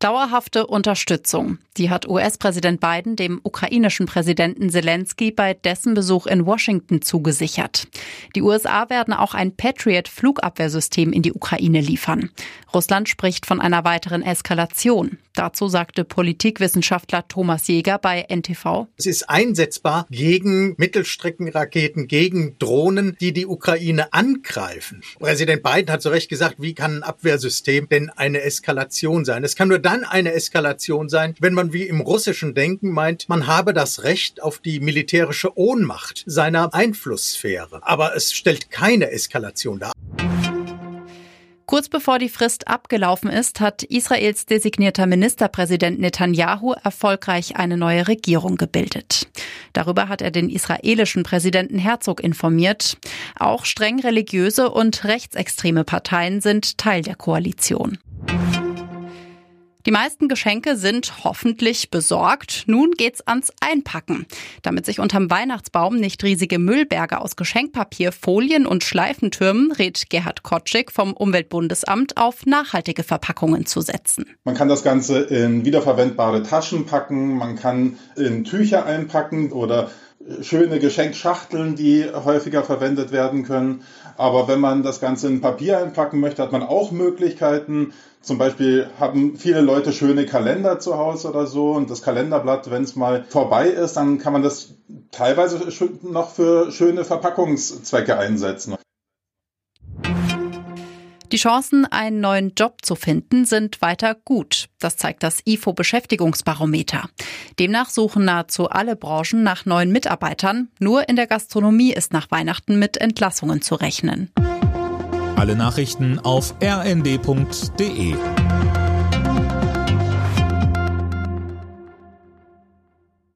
Dauerhafte Unterstützung. Die hat US-Präsident Biden dem ukrainischen Präsidenten Zelensky bei dessen Besuch in Washington zugesichert. Die USA werden auch ein Patriot-Flugabwehrsystem in die Ukraine liefern. Russland spricht von einer weiteren Eskalation. Dazu sagte Politikwissenschaftler Thomas Jäger bei NTV. Es ist einsetzbar gegen Mittelstreckenraketen, gegen Drohnen, die die Ukraine angreifen. Präsident Biden hat zu Recht gesagt, wie kann ein Abwehrsystem denn eine Eskalation sein? Es kann nur dann eine Eskalation sein, wenn man wie im russischen Denken meint, man habe das Recht auf die militärische Ohnmacht seiner Einflusssphäre. Aber es stellt keine Eskalation dar. Kurz bevor die Frist abgelaufen ist, hat Israels designierter Ministerpräsident Netanyahu erfolgreich eine neue Regierung gebildet. Darüber hat er den israelischen Präsidenten Herzog informiert. Auch streng religiöse und rechtsextreme Parteien sind Teil der Koalition. Die meisten Geschenke sind hoffentlich besorgt. Nun geht's ans Einpacken. Damit sich unterm Weihnachtsbaum nicht riesige Müllberge aus Geschenkpapier, Folien und Schleifentürmen, rät Gerhard Kotschik vom Umweltbundesamt auf nachhaltige Verpackungen zu setzen. Man kann das Ganze in wiederverwendbare Taschen packen, man kann in Tücher einpacken oder schöne Geschenkschachteln, die häufiger verwendet werden können. Aber wenn man das Ganze in Papier einpacken möchte, hat man auch Möglichkeiten. Zum Beispiel haben viele Leute schöne Kalender zu Hause oder so und das Kalenderblatt, wenn es mal vorbei ist, dann kann man das teilweise noch für schöne Verpackungszwecke einsetzen. Die Chancen, einen neuen Job zu finden, sind weiter gut. Das zeigt das IFO Beschäftigungsbarometer. Demnach suchen nahezu alle Branchen nach neuen Mitarbeitern. Nur in der Gastronomie ist nach Weihnachten mit Entlassungen zu rechnen. Alle Nachrichten auf rnd.de